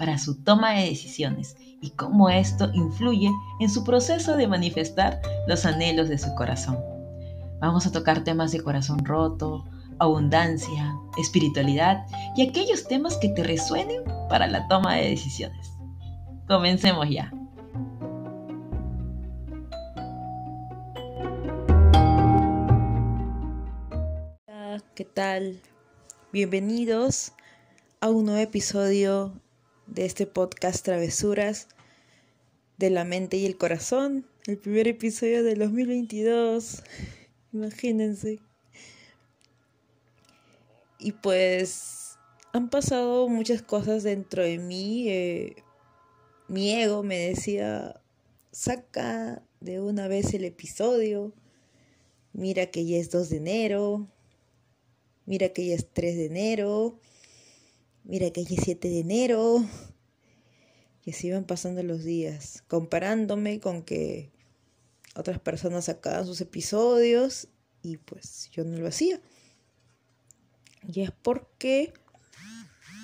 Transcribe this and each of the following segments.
para su toma de decisiones y cómo esto influye en su proceso de manifestar los anhelos de su corazón. Vamos a tocar temas de corazón roto, abundancia, espiritualidad y aquellos temas que te resuenen para la toma de decisiones. Comencemos ya. Hola, ¿qué tal? Bienvenidos a un nuevo episodio de este podcast Travesuras de la mente y el corazón, el primer episodio del 2022, imagínense. Y pues han pasado muchas cosas dentro de mí. Eh, mi ego me decía, saca de una vez el episodio, mira que ya es 2 de enero, mira que ya es 3 de enero mira que hay 7 de enero. Y así iban pasando los días, comparándome con que otras personas sacaban sus episodios y pues yo no lo hacía. Y es porque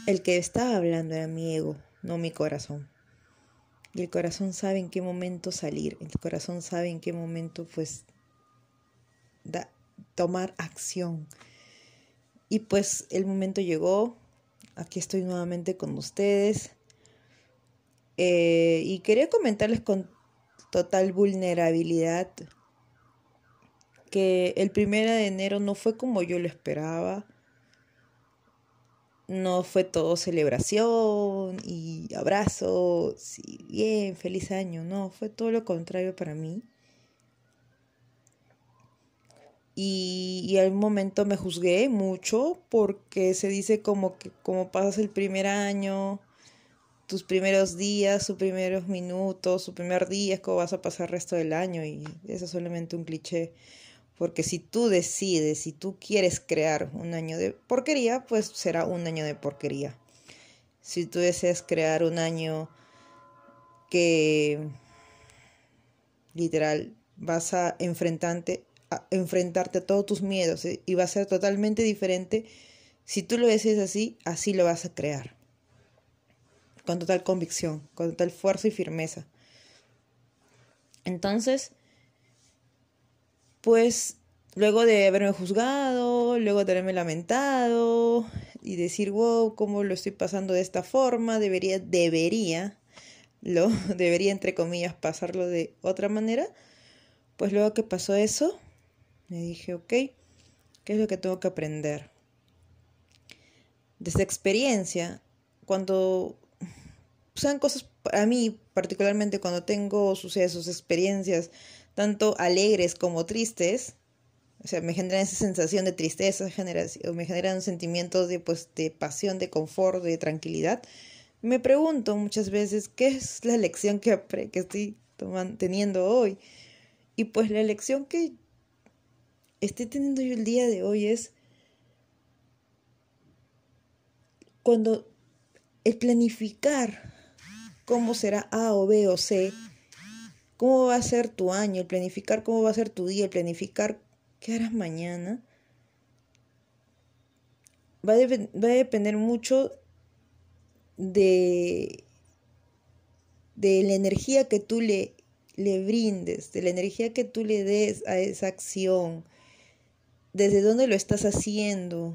el que estaba hablando era mi ego, no mi corazón. Y el corazón sabe en qué momento salir, el corazón sabe en qué momento pues tomar acción. Y pues el momento llegó, aquí estoy nuevamente con ustedes. Eh, y quería comentarles con total vulnerabilidad que el primero de enero no fue como yo lo esperaba. No fue todo celebración y abrazos y bien, feliz año. No, fue todo lo contrario para mí. Y, y al momento me juzgué mucho porque se dice como que como pasas el primer año, tus primeros días, sus primeros minutos, su primer día es como vas a pasar el resto del año y eso es solamente un cliché. Porque si tú decides, si tú quieres crear un año de porquería, pues será un año de porquería. Si tú deseas crear un año que literal vas a enfrentarte, enfrentarte a todos tus miedos ¿eh? y va a ser totalmente diferente. Si tú lo decides así, así lo vas a crear. Con total convicción, con total fuerza y firmeza. Entonces, pues luego de haberme juzgado, luego de haberme lamentado y decir, wow, ¿cómo lo estoy pasando de esta forma? Debería, debería, lo, debería entre comillas pasarlo de otra manera. Pues luego que pasó eso, me dije, ok, ¿qué es lo que tengo que aprender? Desde experiencia, cuando sean cosas, a mí particularmente cuando tengo sucesos, experiencias, tanto alegres como tristes, o sea, me generan esa sensación de tristeza, me generan sentimientos de, pues, de pasión, de confort, de tranquilidad. Me pregunto muchas veces qué es la lección que, que estoy teniendo hoy. Y pues la lección que estoy teniendo yo el día de hoy es cuando el planificar cómo será A o B o C, cómo va a ser tu año, el planificar cómo va a ser tu día, el planificar qué harás mañana, va a, va a depender mucho de, de la energía que tú le, le brindes, de la energía que tú le des a esa acción, desde dónde lo estás haciendo,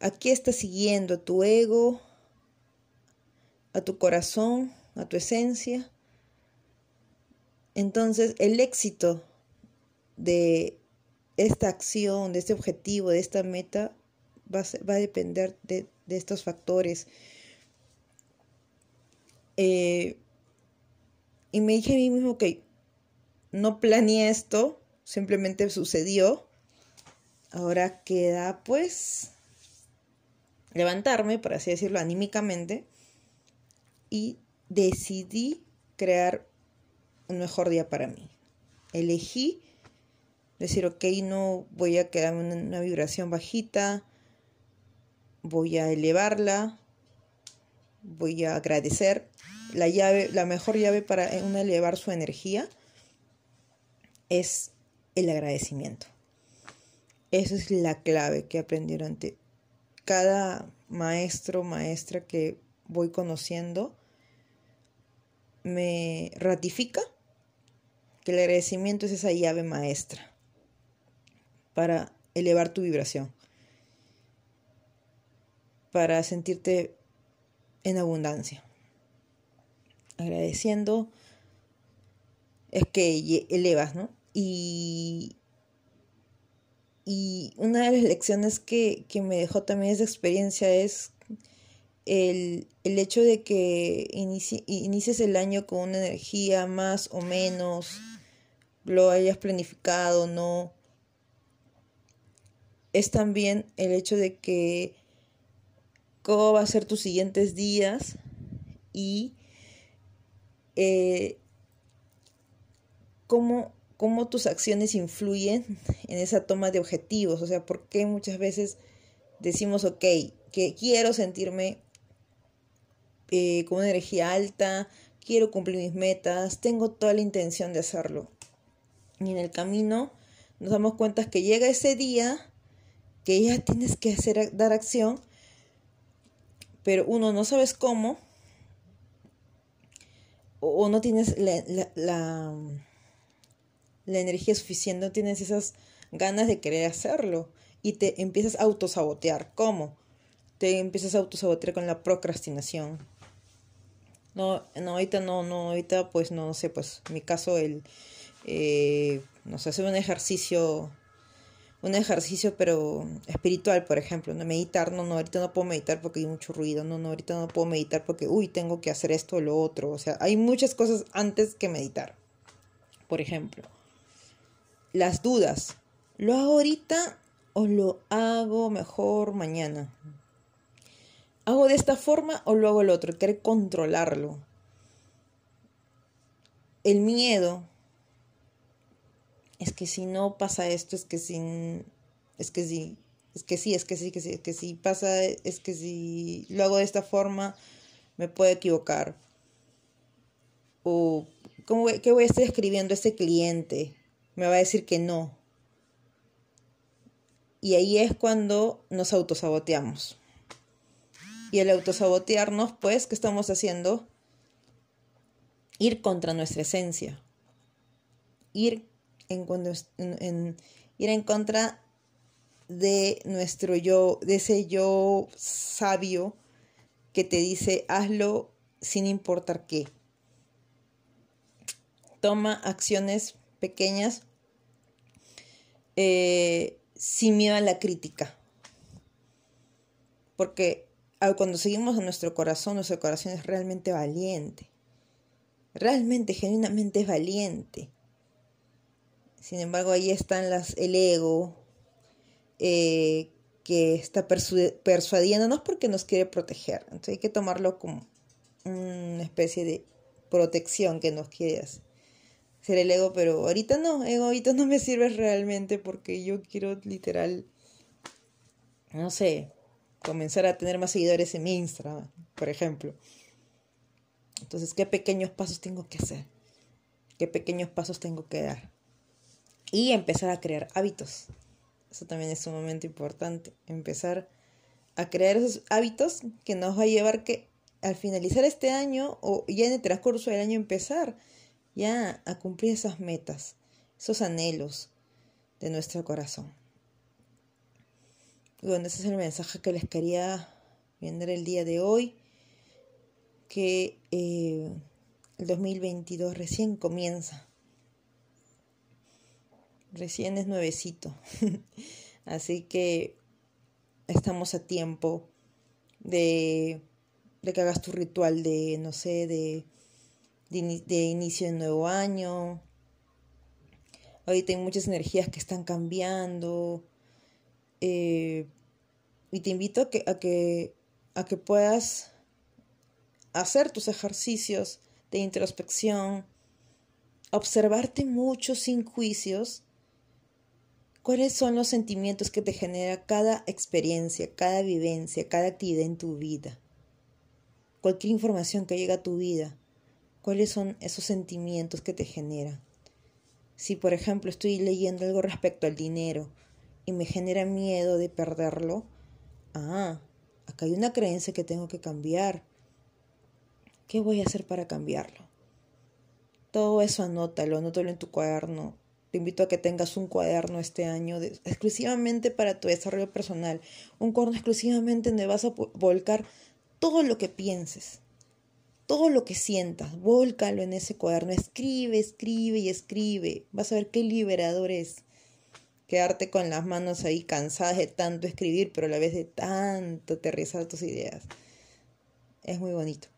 a qué estás siguiendo, a tu ego, a tu corazón, a tu esencia. Entonces el éxito de esta acción, de este objetivo, de esta meta, va a, depender de, estos factores. Eh, y me dije a mí mismo que no planeé esto, simplemente sucedió. Ahora queda pues levantarme, por así decirlo, anímicamente, y decidí crear un mejor día para mí. Elegí decir, ok, no voy a quedarme en una vibración bajita, voy a elevarla, voy a agradecer. La llave, la mejor llave para uno elevar su energía es el agradecimiento. Esa es la clave que aprendí durante cada maestro, maestra que voy conociendo. Me ratifica que el agradecimiento es esa llave maestra para elevar tu vibración, para sentirte en abundancia. Agradeciendo es que elevas, ¿no? Y, y una de las lecciones que, me dejó también esa experiencia es el, hecho de que inicies el año con una energía más o menos, lo hayas planificado, no, es también el hecho de que cómo va a ser tus siguientes días y eh, cómo, cómo, tus acciones influyen en esa toma de objetivos. O sea, por qué muchas veces decimos, ok, que quiero sentirme eh, con una energía alta, quiero cumplir mis metas, tengo toda la intención de hacerlo. Y en el camino nos damos cuenta que llega ese día que ya tienes que hacer, dar acción, pero uno no sabes cómo, o, no tienes la, energía suficiente, no tienes esas ganas de querer hacerlo y te empiezas a autosabotear. ¿Cómo? Te empiezas a autosabotear con la procrastinación. No, no, ahorita no, no, ahorita pues no sé, pues en mi caso el, eh, no sé, hacer un ejercicio un ejercicio pero espiritual, por ejemplo, no meditar, no, no, ahorita no puedo meditar porque hay mucho ruido, no, no, ahorita no puedo meditar porque, uy, tengo que hacer esto o lo otro, o sea, hay muchas cosas antes que meditar. Por ejemplo, las dudas, ¿lo hago ahorita o lo hago mejor mañana? ¿Hago de esta forma o lo hago el otro? Querer controlarlo. El miedo, es que si no pasa esto, es que si, es que sí, es que sí, es que sí, que sí, es que si pasa, es que si lo hago de esta forma, me puedo equivocar. O, ¿cómo, ¿qué voy a estar escribiendo a ese cliente? Me va a decir que no. Y ahí es cuando nos autosaboteamos. Y el autosabotearnos, pues, ¿qué estamos haciendo? Ir contra nuestra esencia. Ir en, ir en contra de nuestro yo, de ese yo sabio que te dice hazlo sin importar qué. Toma acciones pequeñas eh, sin miedo a la crítica. Porque cuando seguimos a nuestro corazón, nuestro corazón es realmente valiente. Realmente, genuinamente es valiente. Sin embargo, ahí están las, el ego eh, que está persuadiéndonos porque nos quiere proteger. Entonces hay que tomarlo como una especie de protección que nos quiere hacer el ego, pero ahorita no, ego ahorita no me sirve realmente porque yo quiero literal, no sé, comenzar a tener más seguidores en mi Instagram, por ejemplo. Entonces, ¿qué pequeños pasos tengo que hacer? ¿Qué pequeños pasos tengo que dar? y empezar a crear hábitos. Eso también es sumamente importante, empezar a crear esos hábitos que nos va a llevar que al finalizar este año o ya en el transcurso del año empezar ya a cumplir esas metas, esos anhelos de nuestro corazón. Bueno, ese es el mensaje que les quería vender el día de hoy, que eh, el 2022 recién comienza recién es nuevecito. Así que estamos a tiempo de, de, que hagas tu ritual de, no sé, de, de, inicio de nuevo año. Ahorita hay muchas energías que están cambiando. Eh, y te invito a que, a que, a que puedas hacer tus ejercicios de introspección, observarte mucho sin juicios cuáles son los sentimientos que te genera cada experiencia, cada vivencia, cada actividad en tu vida. Cualquier información que llega a tu vida, cuáles son esos sentimientos que te generan. Si por ejemplo estoy leyendo algo respecto al dinero y me genera miedo de perderlo, ah, acá hay una creencia que tengo que cambiar. ¿Qué voy a hacer para cambiarlo? Todo eso anótalo, anótalo en tu cuaderno. Te invito a que tengas un cuaderno este año exclusivamente para tu desarrollo personal. Un cuaderno exclusivamente donde vas a volcar todo lo que pienses, todo lo que sientas. Vólcalo en ese cuaderno. Escribe, escribe y escribe. Vas a ver qué liberador es. Quedarte con las manos ahí cansadas de tanto escribir, pero a la vez de tanto aterrizar tus ideas. Es muy bonito.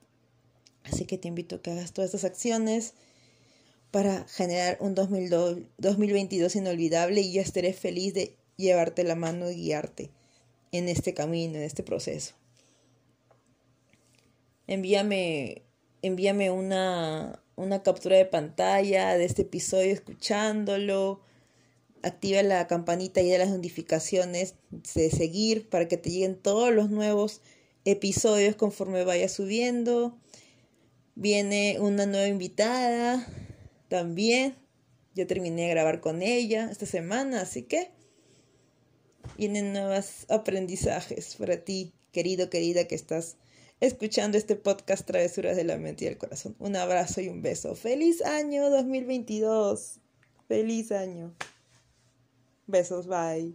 Así que te invito a que hagas todas estas acciones para generar un 2022 inolvidable y yo estaré feliz de llevarte la mano y guiarte en este camino, en este proceso. Envíame, envíame una, una captura de pantalla de este episodio escuchándolo. Activa la campanita y de las notificaciones de seguir para que te lleguen todos los nuevos episodios conforme vaya subiendo. Viene una nueva invitada también. Yo terminé de grabar con ella esta semana, así que vienen nuevos aprendizajes para ti, querido, querida, que estás escuchando este podcast Travesuras de la Mente y el Corazón. Un abrazo y un beso. Feliz año 2022. Feliz año. Besos, bye.